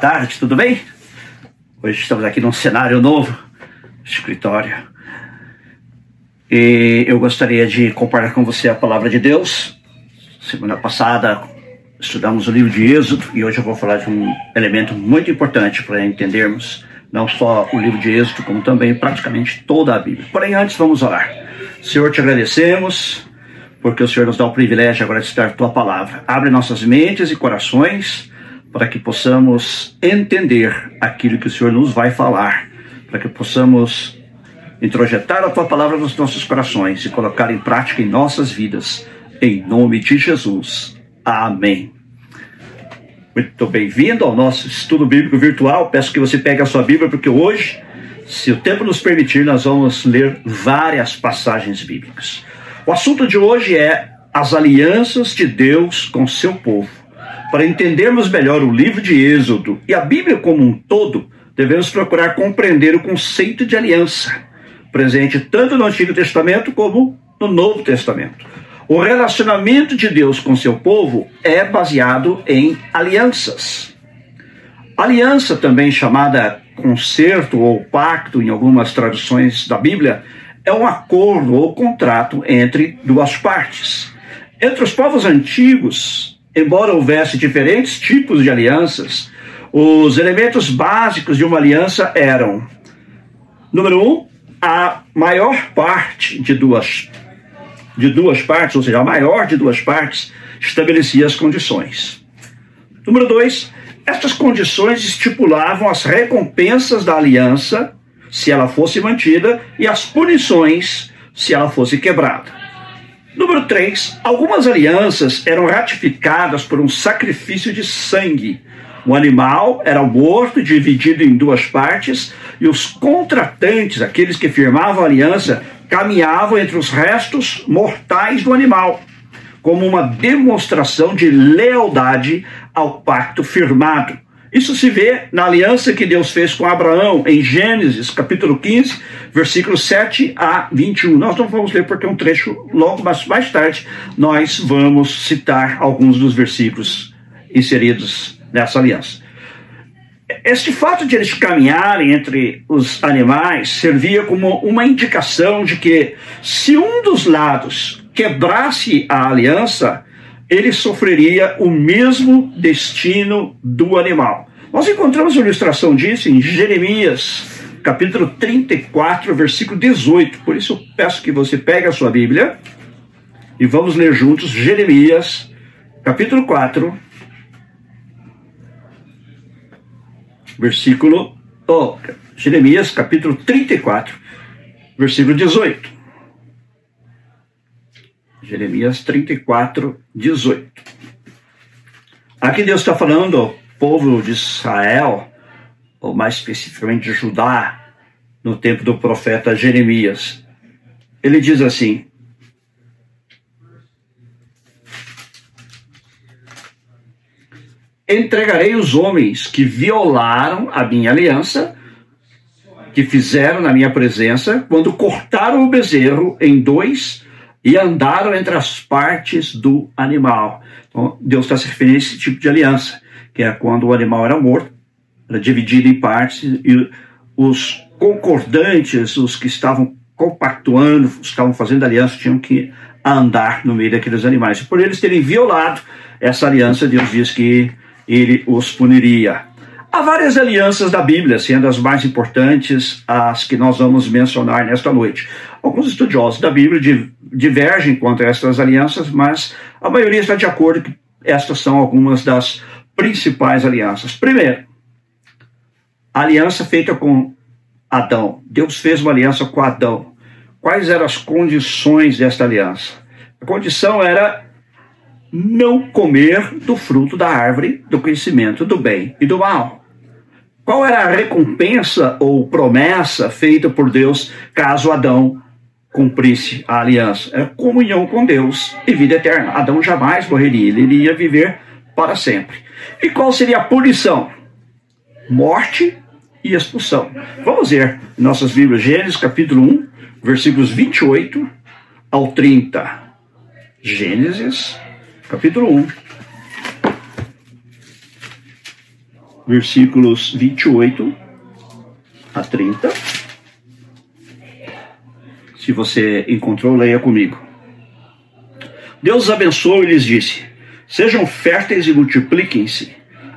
Tarde, tudo bem? Hoje estamos aqui num cenário novo, escritório. E eu gostaria de compartilhar com você a palavra de Deus. Semana passada estudamos o livro de Êxodo e hoje eu vou falar de um elemento muito importante para entendermos não só o livro de Êxodo, como também praticamente toda a Bíblia. Porém, antes vamos orar. Senhor, te agradecemos porque o Senhor nos dá o privilégio agora de estudar tua palavra. Abre nossas mentes e corações para que possamos entender aquilo que o Senhor nos vai falar, para que possamos introjetar a tua palavra nos nossos corações e colocar em prática em nossas vidas, em nome de Jesus. Amém. Muito bem-vindo ao nosso estudo bíblico virtual. Peço que você pegue a sua Bíblia, porque hoje, se o tempo nos permitir, nós vamos ler várias passagens bíblicas. O assunto de hoje é as alianças de Deus com seu povo. Para entendermos melhor o livro de Êxodo e a Bíblia como um todo, devemos procurar compreender o conceito de aliança, presente tanto no Antigo Testamento como no Novo Testamento. O relacionamento de Deus com seu povo é baseado em alianças. Aliança, também chamada concerto ou pacto em algumas traduções da Bíblia, é um acordo ou contrato entre duas partes. Entre os povos antigos, embora houvesse diferentes tipos de alianças, os elementos básicos de uma aliança eram: número um, a maior parte de duas de duas partes, ou seja, a maior de duas partes, estabelecia as condições. Número dois, estas condições estipulavam as recompensas da aliança se ela fosse mantida e as punições se ela fosse quebrada. Número 3. Algumas alianças eram ratificadas por um sacrifício de sangue. O animal era morto, dividido em duas partes, e os contratantes, aqueles que firmavam a aliança, caminhavam entre os restos mortais do animal, como uma demonstração de lealdade ao pacto firmado. Isso se vê na aliança que Deus fez com Abraão em Gênesis, capítulo 15, versículos 7 a 21. Nós não vamos ler porque é um trecho longo, mas mais tarde nós vamos citar alguns dos versículos inseridos nessa aliança. Este fato de eles caminharem entre os animais servia como uma indicação de que, se um dos lados quebrasse a aliança, ele sofreria o mesmo destino do animal. Nós encontramos uma ilustração disso em Jeremias, capítulo 34, versículo 18. Por isso eu peço que você pegue a sua Bíblia e vamos ler juntos Jeremias, capítulo 4, versículo oh, Jeremias, capítulo 34, versículo 18. Jeremias 34, 18. Aqui Deus está falando ao povo de Israel, ou mais especificamente de Judá, no tempo do profeta Jeremias. Ele diz assim: Entregarei os homens que violaram a minha aliança, que fizeram na minha presença, quando cortaram o bezerro em dois e andaram entre as partes do animal. Então, Deus está se referindo a esse tipo de aliança, que é quando o animal era morto, era dividido em partes, e os concordantes, os que estavam compactuando, estavam fazendo aliança, tinham que andar no meio daqueles animais. E por eles terem violado essa aliança, Deus diz que ele os puniria. Há várias alianças da Bíblia, sendo as mais importantes as que nós vamos mencionar nesta noite. Alguns estudiosos da Bíblia divergem quanto a estas alianças, mas a maioria está de acordo que estas são algumas das principais alianças. Primeiro, a aliança feita com Adão. Deus fez uma aliança com Adão. Quais eram as condições desta aliança? A condição era não comer do fruto da árvore do conhecimento do bem e do mal. Qual era a recompensa ou promessa feita por Deus caso Adão cumprisse a aliança? Era comunhão com Deus e vida eterna. Adão jamais morreria, ele iria viver para sempre. E qual seria a punição? Morte e expulsão. Vamos ver nossas Bíblias, Gênesis capítulo 1, versículos 28 ao 30. Gênesis capítulo 1, versículos 28 a 30. Se você encontrou, leia comigo. Deus abençoou e lhes disse: Sejam férteis e multipliquem-se.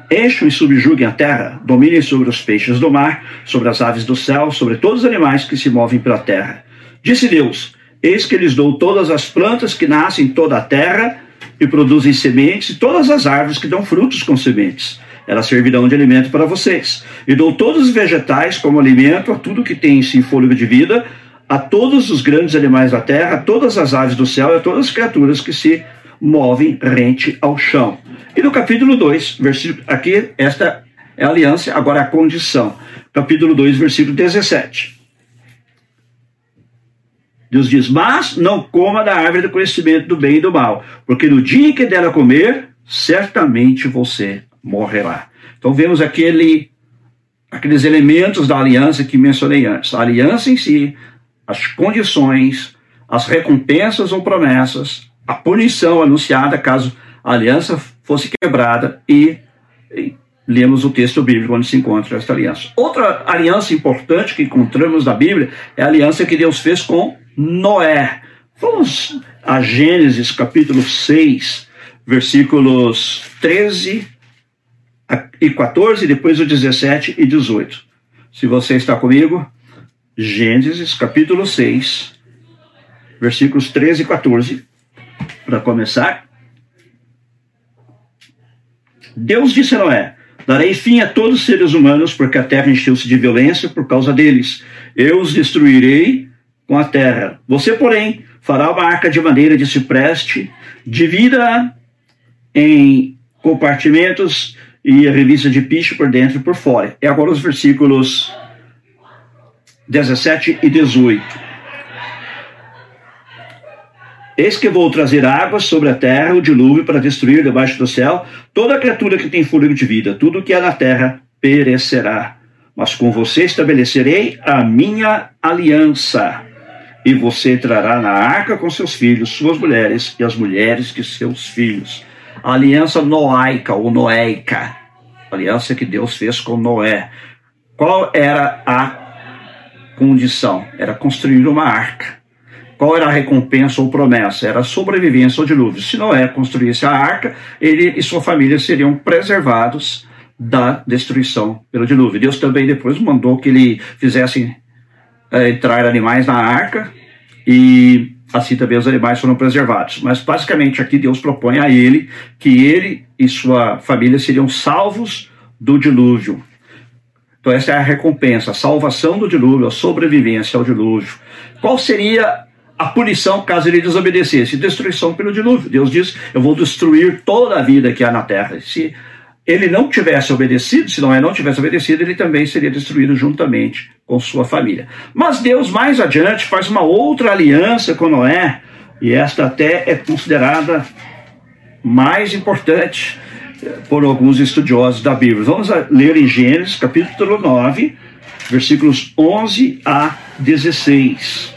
Encham e subjuguem a terra, dominem sobre os peixes do mar, sobre as aves do céu, sobre todos os animais que se movem pela terra. Disse Deus: Eis que lhes dou todas as plantas que nascem em toda a terra e produzem sementes, todas as árvores que dão frutos com sementes. Elas servirão de alimento para vocês. E dou todos os vegetais como alimento a tudo que tem em si fôlego de vida, a todos os grandes animais da terra, a todas as aves do céu e a todas as criaturas que se movem rente ao chão. E no capítulo 2, versículo, aqui, esta é a aliança, agora a condição. Capítulo 2, versículo 17. Deus diz: Mas não coma da árvore do conhecimento do bem e do mal, porque no dia em que dela comer, certamente você morrerá. Então vemos aquele, aqueles elementos da aliança que mencionei antes. A aliança em si, as condições, as recompensas ou promessas, a punição anunciada caso a aliança fosse quebrada e, e lemos o texto bíblico onde se encontra esta aliança. Outra aliança importante que encontramos na Bíblia é a aliança que Deus fez com Noé. Vamos a Gênesis capítulo 6, versículos 13 e 14, depois o 17 e 18. Se você está comigo, Gênesis capítulo 6, versículos 13 e 14, para começar. Deus disse a Noé: Darei fim a todos os seres humanos, porque a terra encheu-se de violência por causa deles. Eu os destruirei com a terra. Você, porém, fará uma arca de madeira de cipreste, divida em compartimentos e a revista de piche por dentro e por fora. E agora os versículos 17 e 18. Eis que vou trazer águas sobre a terra, o dilúvio, para destruir debaixo do céu toda criatura que tem fôlego de vida. Tudo que há na terra perecerá. Mas com você estabelecerei a minha aliança e você entrará na arca com seus filhos, suas mulheres e as mulheres de seus filhos. A aliança noaica ou noéica, aliança que Deus fez com Noé. Qual era a condição? Era construir uma arca. Qual era a recompensa ou promessa? Era a sobrevivência ao dilúvio. Se Noé construísse a arca, ele e sua família seriam preservados da destruição pelo dilúvio. Deus também depois mandou que ele fizesse entrar animais na arca e assim também os animais foram preservados. Mas basicamente aqui Deus propõe a ele que ele e sua família seriam salvos do dilúvio. Então essa é a recompensa, a salvação do dilúvio, a sobrevivência ao dilúvio. Qual seria a punição caso ele desobedecesse? Destruição pelo dilúvio. Deus diz: Eu vou destruir toda a vida que há na terra. Se ele não tivesse obedecido, se Noé não tivesse obedecido, ele também seria destruído juntamente com sua família. Mas Deus, mais adiante, faz uma outra aliança com Noé, e esta até é considerada mais importante por alguns estudiosos da Bíblia. Vamos ler em Gênesis, capítulo 9, versículos 11 a 16.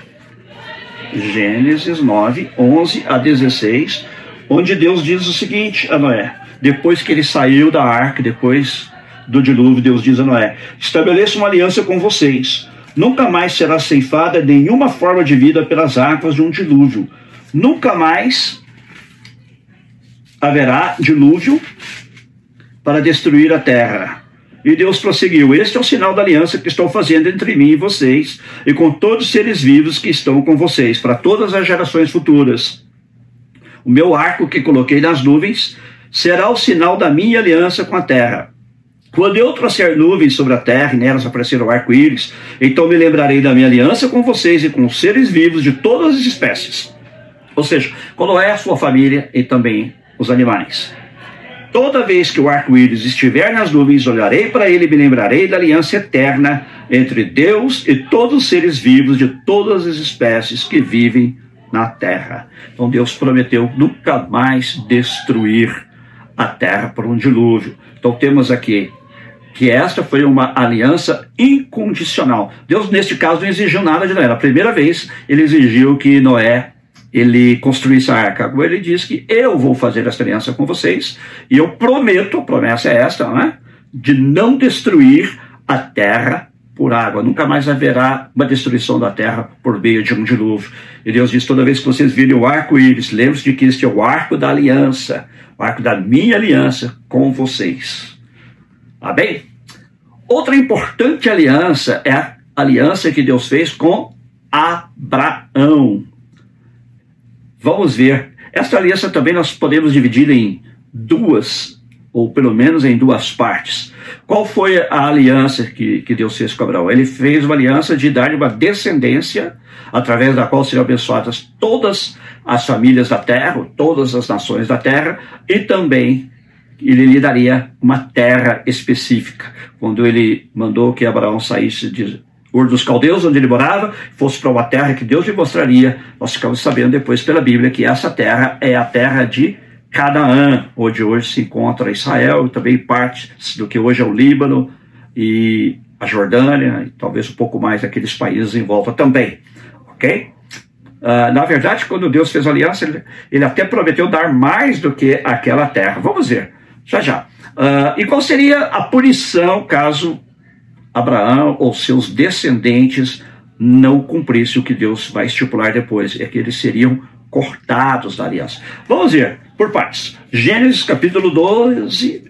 Gênesis 9, 11 a 16, onde Deus diz o seguinte a Noé: depois que ele saiu da arca, depois do dilúvio, Deus diz a Noé: Estabeleço uma aliança com vocês. Nunca mais será ceifada nenhuma forma de vida pelas águas de um dilúvio. Nunca mais haverá dilúvio para destruir a terra. E Deus prosseguiu: Este é o sinal da aliança que estou fazendo entre mim e vocês, e com todos os seres vivos que estão com vocês, para todas as gerações futuras. O meu arco que coloquei nas nuvens será o sinal da minha aliança com a terra. Quando eu trouxer nuvens sobre a terra e nelas aparecer o arco-íris, então me lembrarei da minha aliança com vocês e com os seres vivos de todas as espécies. Ou seja, quando é a sua família e também os animais. Toda vez que o arco-íris estiver nas nuvens, olharei para ele e me lembrarei da aliança eterna entre Deus e todos os seres vivos de todas as espécies que vivem na terra. Então Deus prometeu nunca mais destruir a terra por um dilúvio. Então temos aqui que esta foi uma aliança incondicional. Deus, neste caso, não exigiu nada de Noé. A primeira vez, ele exigiu que Noé ele construísse a arca. Agora ele diz que eu vou fazer esta aliança com vocês e eu prometo, a promessa é esta, não é? de não destruir a terra por água. Nunca mais haverá uma destruição da terra por meio de um dilúvio. E Deus diz: toda vez que vocês virem o arco-íris, lembre-se de que este é o arco da aliança, o arco da minha aliança com vocês. Amém? Outra importante aliança é a aliança que Deus fez com Abraão. Vamos ver. Esta aliança também nós podemos dividir em duas, ou pelo menos em duas partes. Qual foi a aliança que, que Deus fez com Abraão? Ele fez uma aliança de dar uma descendência através da qual seriam abençoadas todas as famílias da terra, todas as nações da terra, e também ele lhe daria uma terra específica. Quando ele mandou que Abraão saísse de Ur dos Caldeus, onde ele morava, fosse para uma terra que Deus lhe mostraria, nós ficamos sabendo depois pela Bíblia que essa terra é a terra de Canaã, onde hoje se encontra Israel e também parte do que hoje é o Líbano e a Jordânia, e talvez um pouco mais aqueles países em volta também, ok? Uh, na verdade, quando Deus fez a aliança, ele, ele, até prometeu dar mais do que aquela terra. Vamos ver, já já. Uh, e qual seria a punição caso Abraão ou seus descendentes não cumprissem o que Deus vai estipular depois? É que eles seriam cortados da aliança. Vamos ver por partes. Gênesis capítulo 12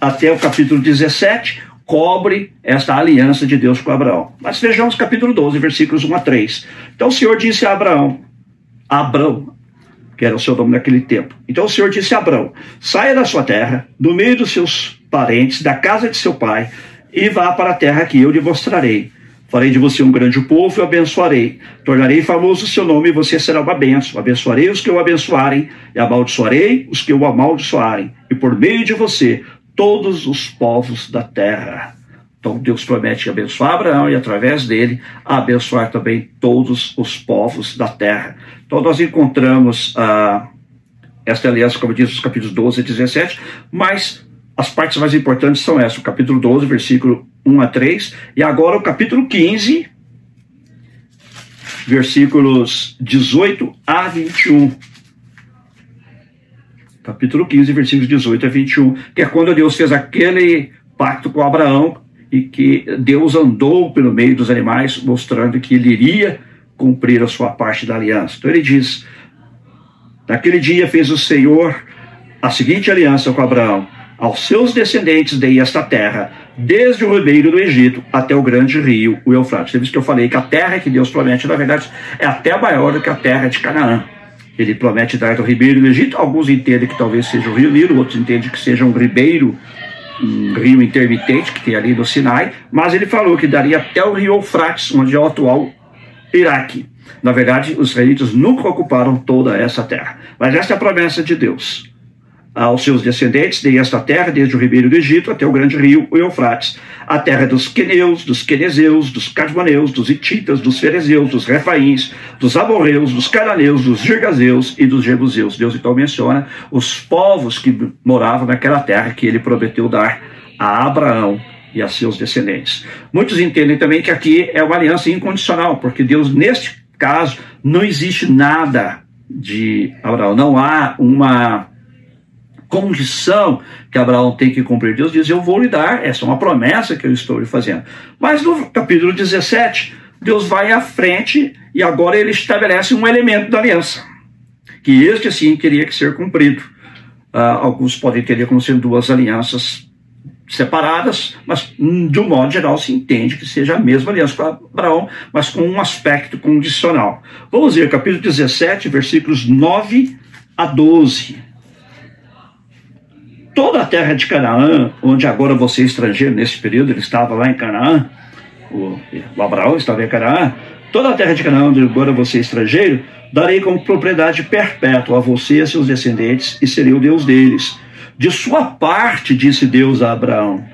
até o capítulo 17 cobre esta aliança de Deus com Abraão. Mas vejamos capítulo 12, versículos 1 a 3. Então o Senhor disse a Abraão, Abraão, que era o seu nome naquele tempo. Então o Senhor disse a Abraão: saia da sua terra, do meio dos seus parentes, da casa de seu pai, e vá para a terra que eu lhe mostrarei. Farei de você um grande povo e o abençoarei. Tornarei famoso o seu nome e você será uma bênção. Abençoarei os que o abençoarem e amaldiçoarei os que o amaldiçoarem. E por meio de você, todos os povos da terra. Então Deus promete abençoar Abraão e através dele abençoar também todos os povos da terra. Então nós encontramos ah, esta aliança, como diz os capítulos 12 e 17, mas as partes mais importantes são essas, o capítulo 12, versículo 1 a 3, e agora o capítulo 15, versículos 18 a 21. Capítulo 15, versículos 18 a 21, que é quando Deus fez aquele pacto com Abraão e que Deus andou pelo meio dos animais, mostrando que ele iria cumprir a sua parte da aliança. Então ele diz: Naquele dia fez o Senhor a seguinte aliança com Abraão aos seus descendentes dei esta terra, desde o ribeiro do Egito até o grande rio, o Eufrates. Você viu que eu falei que a terra que Deus promete, na verdade, é até maior do que a terra de Canaã. Ele promete dar do ribeiro do Egito. Alguns entendem que talvez seja o rio Nilo, outros entendem que seja um ribeiro, um rio intermitente que tem ali no Sinai. Mas ele falou que daria até o rio Eufrates, onde é o atual Iraque. Na verdade, os israelitas nunca ocuparam toda essa terra. Mas essa é a promessa de Deus aos seus descendentes, dei esta terra desde o ribeiro do Egito até o grande rio, Eufrates, a terra dos queneus, dos quenezeus, dos casmoneus, dos hititas, dos ferezeus, dos refaíns, dos amorreus, dos cananeus, dos girgazeus e dos jebuseus. Deus então menciona os povos que moravam naquela terra que ele prometeu dar a Abraão e a seus descendentes. Muitos entendem também que aqui é uma aliança incondicional, porque Deus, neste caso, não existe nada de Abraão, não há uma condição que Abraão tem que cumprir. Deus diz: Eu vou lhe dar, essa é uma promessa que eu estou lhe fazendo. Mas no capítulo 17, Deus vai à frente e agora ele estabelece um elemento da aliança, que este sim teria que ser cumprido. Uh, alguns podem entender como sendo duas alianças separadas, mas hum, de um modo geral se entende que seja a mesma aliança com Abraão, mas com um aspecto condicional. Vamos ver capítulo 17, versículos 9 a 12 toda a terra de Canaã, onde agora você é estrangeiro, nesse período ele estava lá em Canaã, o, o Abraão estava em Canaã, toda a terra de Canaã, onde agora você é estrangeiro, darei como propriedade perpétua a você e a seus descendentes, e serei o Deus deles. De sua parte, disse Deus a Abraão,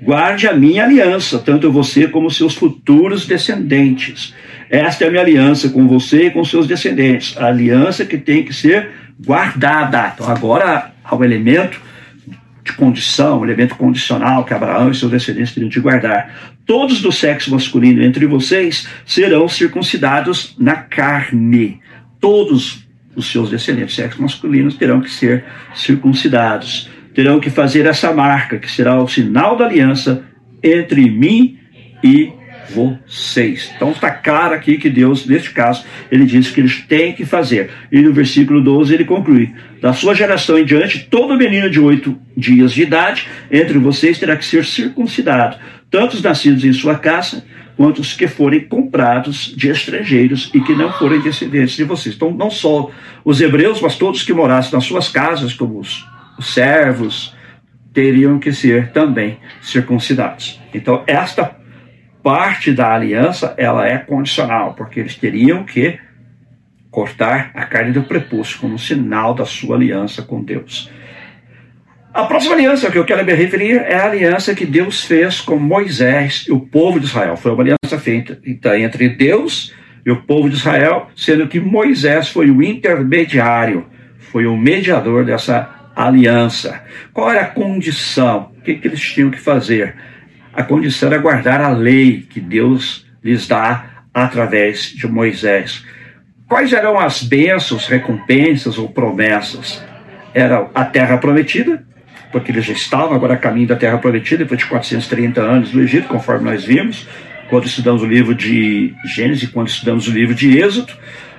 guarde a minha aliança, tanto você como seus futuros descendentes. Esta é a minha aliança com você e com seus descendentes, a aliança que tem que ser guardada. Então agora há um elemento de condição, elemento condicional que Abraão e seus descendentes teriam de guardar. Todos do sexo masculino entre vocês serão circuncidados na carne. Todos os seus descendentes, sexo masculinos, terão que ser circuncidados. terão que fazer essa marca, que será o sinal da aliança entre mim e vocês. Então está claro aqui que Deus, neste caso, ele diz que eles têm que fazer. E no versículo 12 ele conclui: Da sua geração em diante, todo menino de oito dias de idade entre vocês terá que ser circuncidado, tanto os nascidos em sua casa, quanto os que forem comprados de estrangeiros e que não forem descendentes de vocês. Então, não só os hebreus, mas todos que morassem nas suas casas, como os, os servos, teriam que ser também circuncidados. Então, esta parte da aliança ela é condicional, porque eles teriam que cortar a carne do prepúcio como sinal da sua aliança com Deus. A próxima aliança que eu quero me referir é a aliança que Deus fez com Moisés e o povo de Israel. Foi uma aliança feita entre Deus e o povo de Israel, sendo que Moisés foi o intermediário, foi o mediador dessa aliança. Qual era a condição? O que, que eles tinham que fazer? A condição era guardar a lei que Deus lhes dá através de Moisés. Quais eram as bênçãos, recompensas ou promessas? Era a terra prometida, porque eles já estavam agora a caminho da terra prometida, depois de 430 anos no Egito, conforme nós vimos, quando estudamos o livro de Gênesis, quando estudamos o livro de Êxodo,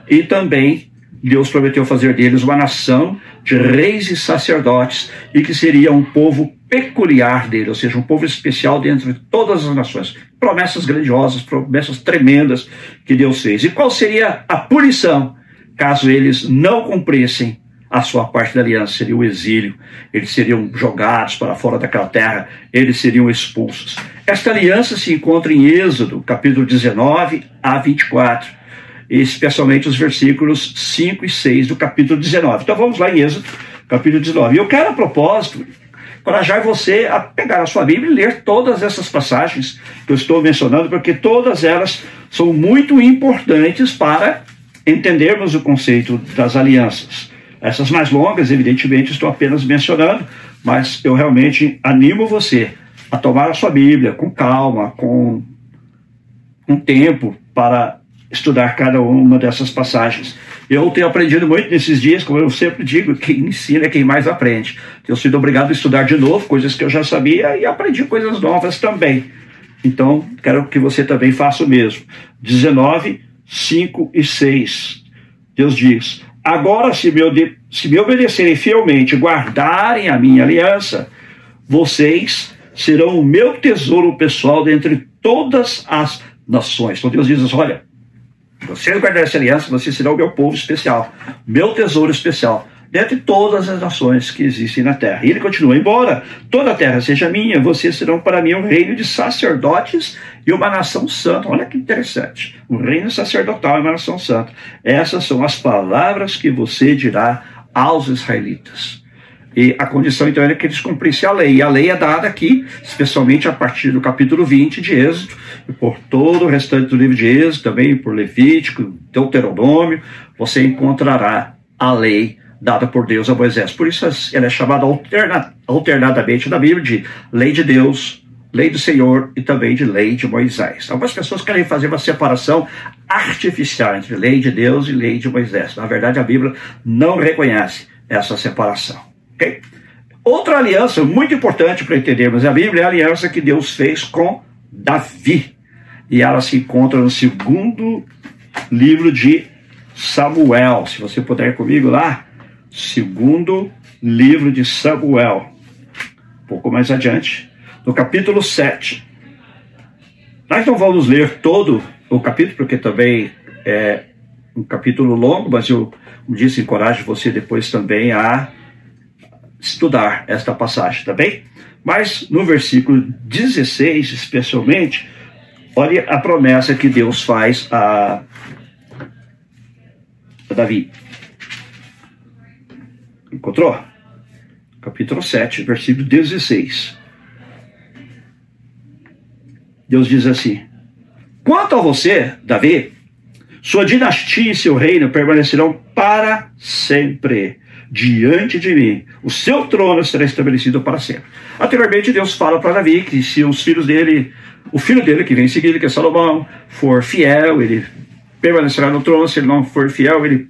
e também Deus prometeu fazer deles uma nação de reis e sacerdotes e que seria um povo peculiar dele, ou seja, um povo especial dentro de todas as nações. Promessas grandiosas, promessas tremendas que Deus fez. E qual seria a punição caso eles não cumprissem a sua parte da aliança? Seria o exílio. Eles seriam jogados para fora daquela terra, eles seriam expulsos. Esta aliança se encontra em Êxodo, capítulo 19 a 24 especialmente os versículos 5 e 6 do capítulo 19. Então vamos lá em Êxodo, capítulo 19. E eu quero, a propósito, encorajar você a pegar a sua Bíblia e ler todas essas passagens que eu estou mencionando, porque todas elas são muito importantes para entendermos o conceito das alianças. Essas mais longas, evidentemente, estou apenas mencionando, mas eu realmente animo você a tomar a sua Bíblia com calma, com um tempo para estudar cada uma dessas passagens. Eu tenho aprendido muito nesses dias, como eu sempre digo, quem ensina é quem mais aprende. Tenho sido obrigado a estudar de novo coisas que eu já sabia e aprendi coisas novas também. Então, quero que você também faça o mesmo. 19, 5 e 6. Deus diz: Agora, se me, se me obedecerem fielmente, guardarem a minha aliança, vocês serão o meu tesouro pessoal dentre todas as nações. Então Deus diz: Olha, vocês guardarem essa aliança, vocês serão o meu povo especial, meu tesouro especial, dentre todas as nações que existem na terra. E ele continua: embora toda a terra seja minha, vocês serão para mim um reino de sacerdotes e uma nação santa. Olha que interessante. Um reino sacerdotal e uma nação santa. Essas são as palavras que você dirá aos israelitas. E a condição então era que eles cumprissem a lei. E a lei é dada aqui, especialmente a partir do capítulo 20 de Êxodo, e por todo o restante do livro de Êxodo, também por Levítico, Deuteronômio, você encontrará a lei dada por Deus a Moisés. Por isso ela é chamada alterna, alternadamente na Bíblia de lei de Deus, lei do Senhor e também de lei de Moisés. Algumas pessoas querem fazer uma separação artificial entre lei de Deus e lei de Moisés. Na verdade, a Bíblia não reconhece essa separação. Okay? Outra aliança muito importante para entendermos a Bíblia é a aliança que Deus fez com Davi. E ela se encontra no segundo livro de Samuel. Se você puder ir comigo lá, segundo livro de Samuel. Um pouco mais adiante, no capítulo 7. Nós não vamos ler todo o capítulo, porque também é um capítulo longo, mas eu, disse, encorajo você depois também a estudar esta passagem, tá bem? Mas no versículo 16, especialmente, olha a promessa que Deus faz a, a Davi. Encontrou? Capítulo 7, versículo 16. Deus diz assim: Quanto a você, Davi, sua dinastia e seu reino permanecerão para sempre diante de mim. O seu trono será estabelecido para sempre. Anteriormente, Deus fala para Davi que se os filhos dele, o filho dele que vem em seguida, que é Salomão, for fiel, ele permanecerá no trono. Se ele não for fiel, ele,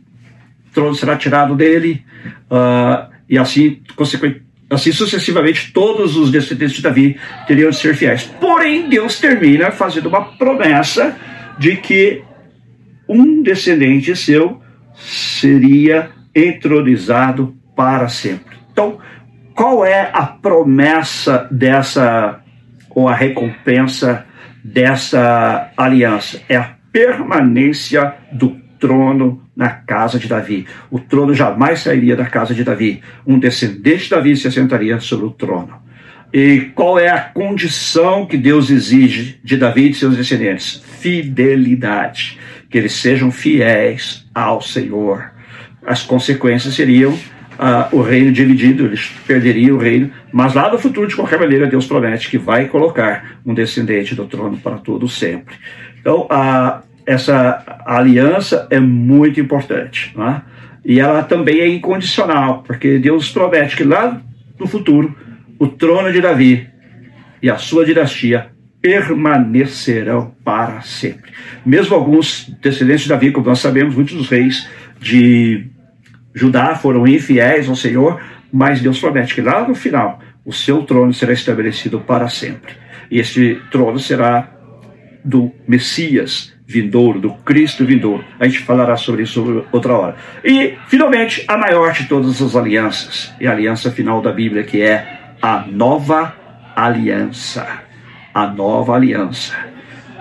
o trono será tirado dele. Uh, e assim, assim sucessivamente, todos os descendentes de Davi teriam de ser fiéis. Porém, Deus termina fazendo uma promessa de que um descendente seu seria entronizado para sempre. Então, qual é a promessa dessa, ou a recompensa dessa aliança? É a permanência do trono na casa de Davi. O trono jamais sairia da casa de Davi. Um descendente de Davi se assentaria sobre o trono. E qual é a condição que Deus exige de Davi e de seus descendentes? Fidelidade. Que eles sejam fiéis ao Senhor. As consequências seriam uh, o reino dividido, eles perderiam o reino, mas lá no futuro, de qualquer maneira, Deus promete que vai colocar um descendente do trono para todo sempre. Então, uh, essa aliança é muito importante. Né? E ela também é incondicional, porque Deus promete que lá no futuro o trono de Davi e a sua dinastia permanecerão para sempre. Mesmo alguns descendentes de Davi, como nós sabemos, muitos dos reis de Judá foram infiéis ao Senhor, mas Deus promete que lá no final o seu trono será estabelecido para sempre. E este trono será do Messias, vindouro, do Cristo vindouro. A gente falará sobre isso outra hora. E, finalmente, a maior de todas as alianças, e a aliança final da Bíblia, que é a nova aliança. A nova aliança.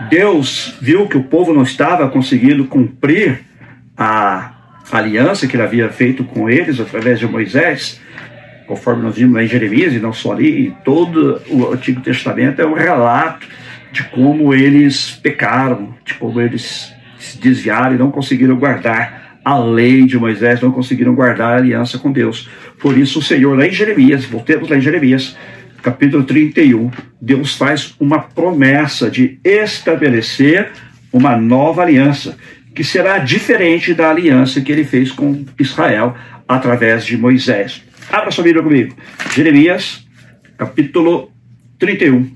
Deus viu que o povo não estava conseguindo cumprir a aliança que ele havia feito com eles através de Moisés, conforme nós vimos em Jeremias, e não só ali, todo o Antigo Testamento é um relato de como eles pecaram, de como eles se desviaram e não conseguiram guardar a lei de Moisés, não conseguiram guardar a aliança com Deus. Por isso, o Senhor, lá em Jeremias, voltemos lá em Jeremias, capítulo 31, Deus faz uma promessa de estabelecer uma nova aliança, que será diferente da aliança que ele fez com Israel através de Moisés. Abra sua Bíblia comigo. Jeremias, capítulo 31.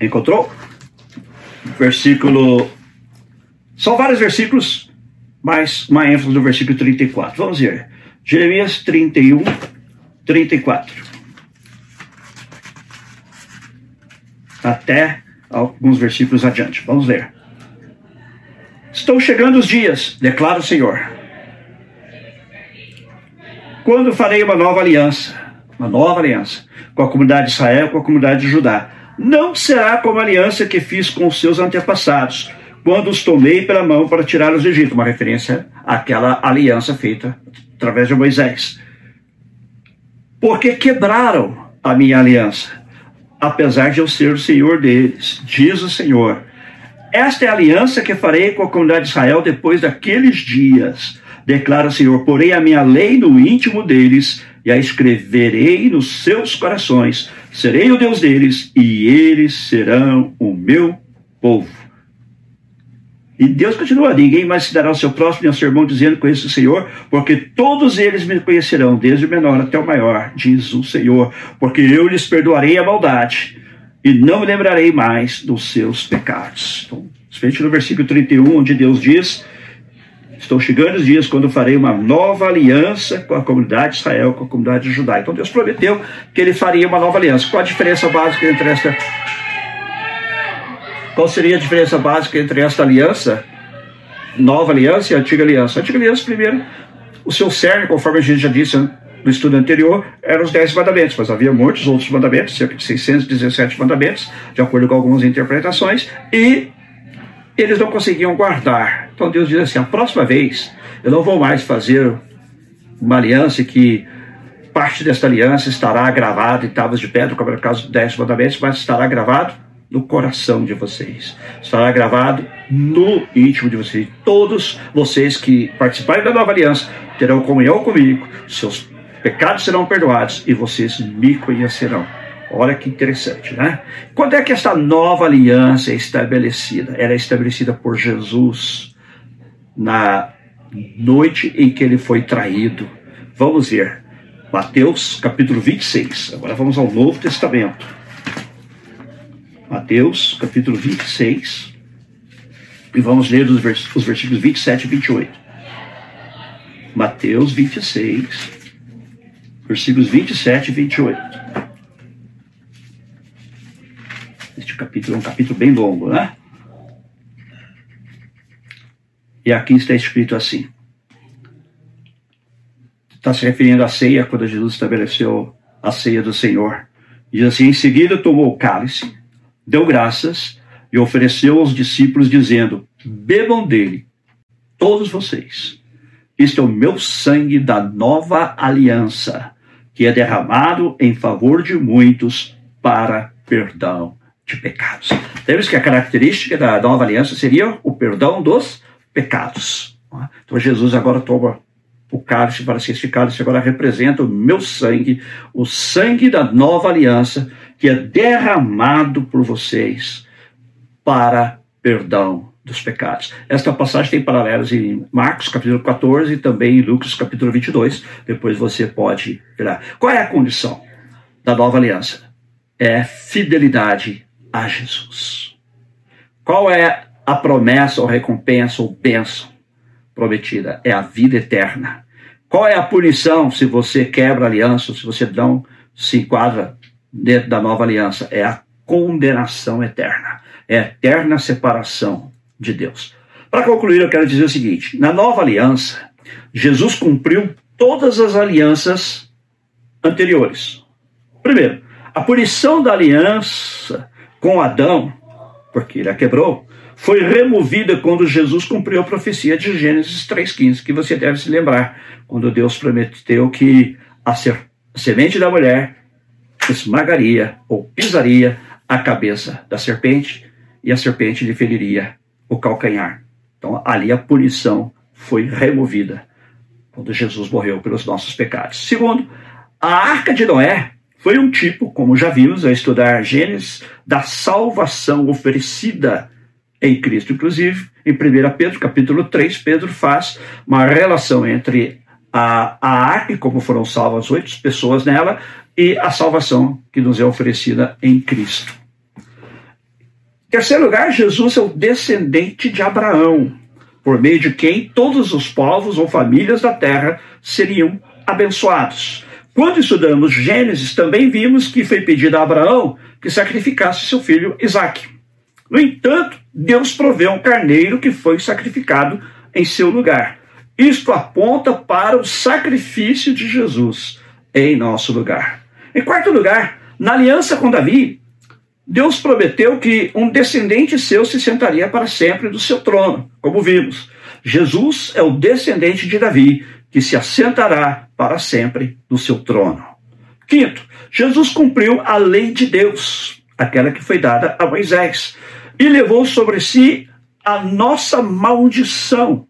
Encontrou? Versículo. São vários versículos, mas uma ênfase no versículo 34. Vamos ver. Jeremias 31, 34. Até alguns versículos adiante. Vamos ler. Estão chegando os dias, declara o Senhor, quando farei uma nova aliança, uma nova aliança, com a comunidade de Israel, com a comunidade de Judá não será como a aliança que fiz com os seus antepassados, quando os tomei pela mão para tirá-los do Egito, uma referência àquela aliança feita através de Moisés. Porque quebraram a minha aliança, apesar de eu ser o Senhor deles, diz o Senhor. Esta é a aliança que farei com a comunidade de Israel depois daqueles dias, declara o Senhor. Porei a minha lei no íntimo deles e a escreverei nos seus corações. Serei o Deus deles e eles serão o meu povo. E Deus continua: ninguém mais se dará ao seu próximo e ao seu irmão, dizendo: Conheço o Senhor, porque todos eles me conhecerão, desde o menor até o maior, diz o Senhor, porque eu lhes perdoarei a maldade e não me lembrarei mais dos seus pecados. Então, especialmente no versículo 31, onde Deus diz Estão chegando os dias quando farei uma nova aliança com a comunidade de Israel, com a comunidade judaica. Então Deus prometeu que ele faria uma nova aliança. Qual a diferença básica entre esta. Qual seria a diferença básica entre esta aliança, nova aliança e antiga aliança? Antiga aliança, primeiro, o seu cerne, conforme a gente já disse no estudo anterior, eram os dez mandamentos, mas havia muitos outros mandamentos, cerca de 617 mandamentos, de acordo com algumas interpretações, e eles não conseguiam guardar. Então Deus diz assim: a próxima vez eu não vou mais fazer uma aliança que parte desta aliança estará gravada em tábuas de pedra, como é o caso dos Dez Mandamentos, mas estará gravado no coração de vocês, estará gravado no íntimo de vocês. Todos vocês que participarem da nova aliança terão comunhão comigo, seus pecados serão perdoados e vocês me conhecerão. Olha que interessante, né? Quando é que essa nova aliança é estabelecida? Ela é estabelecida por Jesus na noite em que ele foi traído. Vamos ver. Mateus capítulo 26. Agora vamos ao Novo Testamento. Mateus capítulo 26. E vamos ler os, versículos 27 e 28. Mateus 26, versículos 27 e 28. Este capítulo é um capítulo bem longo, né? E aqui está escrito assim: está se referindo à ceia, quando Jesus estabeleceu a ceia do Senhor. Diz assim: Em seguida tomou o cálice, deu graças e ofereceu aos discípulos, dizendo: Bebam dele, todos vocês. Este é o meu sangue da nova aliança, que é derramado em favor de muitos para perdão de pecados. Temos que a característica da nova aliança seria o perdão dos pecados. Então Jesus agora toma o cálice para se este cálice agora representa o meu sangue, o sangue da nova aliança que é derramado por vocês para perdão dos pecados. Esta passagem tem paralelos em Marcos capítulo 14 e também em Lucas capítulo 22. Depois você pode virar. Qual é a condição da nova aliança? É fidelidade a Jesus. Qual é a promessa ou recompensa ou bênção prometida? É a vida eterna. Qual é a punição se você quebra a aliança, se você não se enquadra dentro da nova aliança? É a condenação eterna. É a eterna separação de Deus. Para concluir, eu quero dizer o seguinte: na nova aliança, Jesus cumpriu todas as alianças anteriores. Primeiro, a punição da aliança com Adão, porque ele a quebrou, foi removida quando Jesus cumpriu a profecia de Gênesis 3,15, que você deve se lembrar, quando Deus prometeu que a, semente da mulher esmagaria ou pisaria a cabeça da serpente e a serpente lhe feriria o calcanhar. Então ali a punição foi removida quando Jesus morreu pelos nossos pecados. Segundo, a arca de Noé foi um tipo, como já vimos a estudar Gênesis, da salvação oferecida em Cristo. Inclusive, em 1 Pedro, capítulo 3, Pedro faz uma relação entre a, a arca, como foram salvas oito pessoas nela, e a salvação que nos é oferecida em Cristo. Em terceiro lugar, Jesus é o descendente de Abraão, por meio de quem todos os povos ou famílias da terra seriam abençoados. Quando estudamos Gênesis, também vimos que foi pedido a Abraão que sacrificasse seu filho Isaque. No entanto, Deus proveu um carneiro que foi sacrificado em seu lugar. Isto aponta para o sacrifício de Jesus em nosso lugar. Em quarto lugar, na aliança com Davi, Deus prometeu que um descendente seu se sentaria para sempre do seu trono, como vimos. Jesus é o descendente de Davi, que se assentará para sempre no seu trono. Quinto, Jesus cumpriu a lei de Deus, aquela que foi dada a Moisés e levou sobre si a nossa maldição,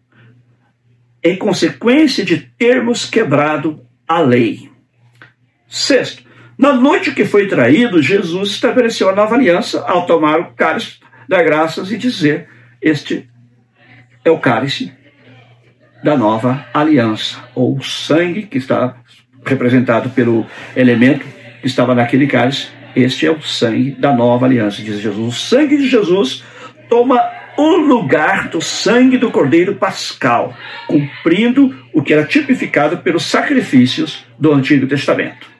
em consequência de termos quebrado a lei. Sexto, na noite que foi traído, Jesus estabeleceu a nova aliança ao tomar o cálice da graças e dizer: Este é o cálice da nova aliança, ou o sangue que está representado pelo elemento que estava naquele cálice, este é o sangue da nova aliança, diz Jesus. O sangue de Jesus toma o lugar do sangue do Cordeiro Pascal, cumprindo o que era tipificado pelos sacrifícios do Antigo Testamento.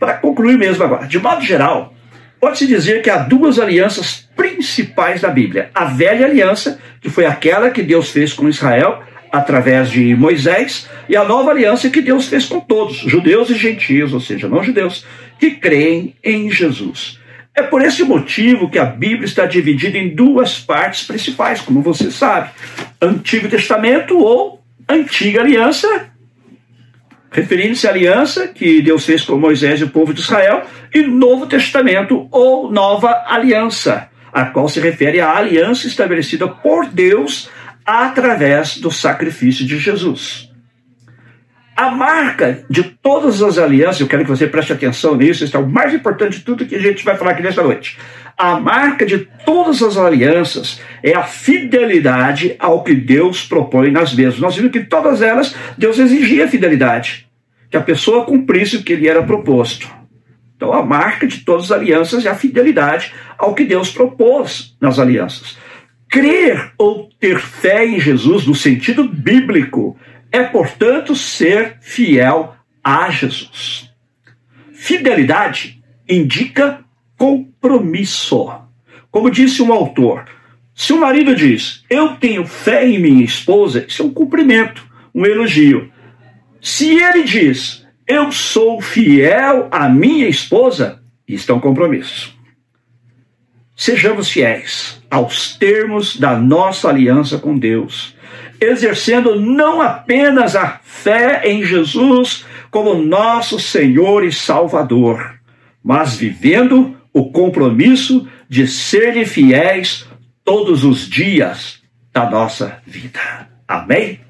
Para concluir mesmo agora, de modo geral, pode-se dizer que há duas alianças principais da Bíblia. A velha aliança, que foi aquela que Deus fez com Israel, através de Moisés, e a nova aliança que Deus fez com todos, judeus e gentios, ou seja, não judeus, que creem em Jesus. É por esse motivo que a Bíblia está dividida em duas partes principais, como você sabe: Antigo Testamento ou Antiga Aliança, referindo-se à aliança que Deus fez com Moisés e o povo de Israel, e Novo Testamento ou Nova Aliança, a qual se refere à aliança estabelecida por Deus através do sacrifício de Jesus. A marca de todas as alianças, eu quero que você preste atenção nisso, isso é o mais importante de tudo que a gente vai falar aqui nesta noite. A marca de todas as alianças é a fidelidade ao que Deus propõe nas mesmas. Nós vimos que todas elas, Deus exigia fidelidade, que a pessoa cumprisse o que lhe era proposto. Então, a marca de todas as alianças é a fidelidade ao que Deus propôs nas alianças. Crer ou ter fé em Jesus, no sentido bíblico, é, portanto, ser fiel a Jesus. Fidelidade indica compromisso. Como disse um autor, se o marido diz, eu tenho fé em minha esposa, isso é um cumprimento, um elogio. Se ele diz, eu sou fiel à minha esposa, isto é um compromisso. Sejamos fiéis aos termos da nossa aliança com Deus, exercendo não apenas a fé em Jesus como nosso Senhor e Salvador, mas vivendo o compromisso de serem fiéis todos os dias da nossa vida. Amém?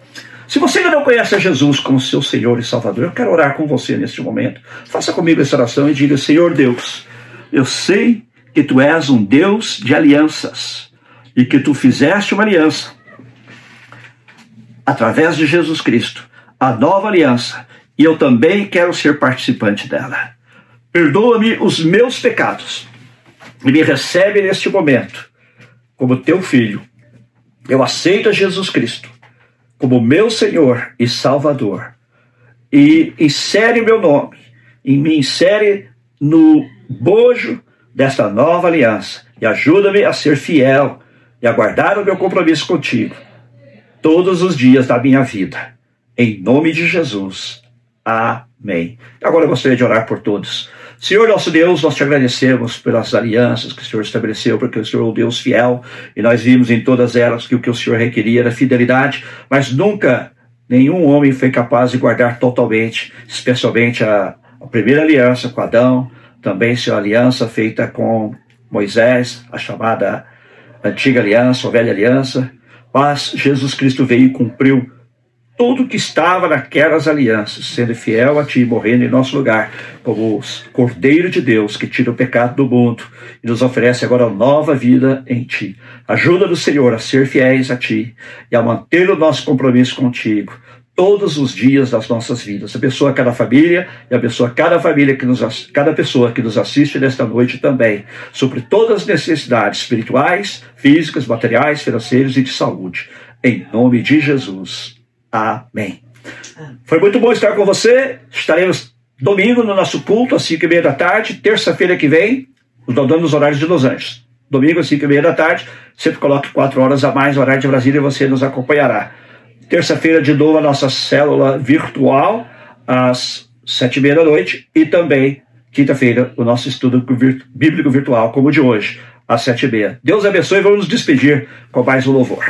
Se você ainda não conhece Jesus como seu Senhor e Salvador, eu quero orar com você neste momento. Faça comigo essa oração e diga: Senhor Deus, eu sei que tu és um Deus de alianças e que tu fizeste uma aliança através de Jesus Cristo, a nova aliança, e eu também quero ser participante dela. Perdoa-me os meus pecados e me recebe neste momento como teu filho. Eu aceito a Jesus Cristo como meu Senhor e Salvador. E insere meu nome, e me insere no bojo desta nova aliança. E ajuda-me a ser fiel e a guardar o meu compromisso contigo todos os dias da minha vida. Em nome de Jesus. Amém. Agora eu gostaria de orar por todos. Senhor nosso Deus, nós te agradecemos pelas alianças que o Senhor estabeleceu, porque o Senhor é um Deus fiel, e nós vimos em todas elas que o que o Senhor requeria era fidelidade, mas nunca nenhum homem foi capaz de guardar totalmente, especialmente a, a primeira aliança com Adão, também sua aliança feita com Moisés, a chamada antiga aliança, a velha aliança, mas Jesus Cristo veio e cumpriu tudo que estava naquelas alianças, sendo fiel a ti, morrendo em nosso lugar, como o Cordeiro de Deus que tira o pecado do mundo e nos oferece agora nova vida em ti. Ajuda do Senhor a ser fiéis a ti e a manter o nosso compromisso contigo todos os dias das nossas vidas. Abençoa cada família e abençoa cada família que nos cada pessoa que nos assiste nesta noite também, sobre todas as necessidades espirituais, físicas, materiais, financeiras e de saúde. Em nome de Jesus. Amém. Foi muito bom estar com você. Estaremos domingo no nosso culto, às 5 e meia da tarde. Terça-feira que vem, dando os horários de Los Angeles. Domingo, às 5 e meia da tarde. Sempre coloque 4 horas a mais, horário de Brasília, e você nos acompanhará. Terça-feira, de novo, a nossa célula virtual, às 7 e meia da noite. E também, quinta-feira, o nosso estudo bíblico virtual, como o de hoje, às 7 e meia. Deus abençoe e vamos nos despedir com mais um louvor.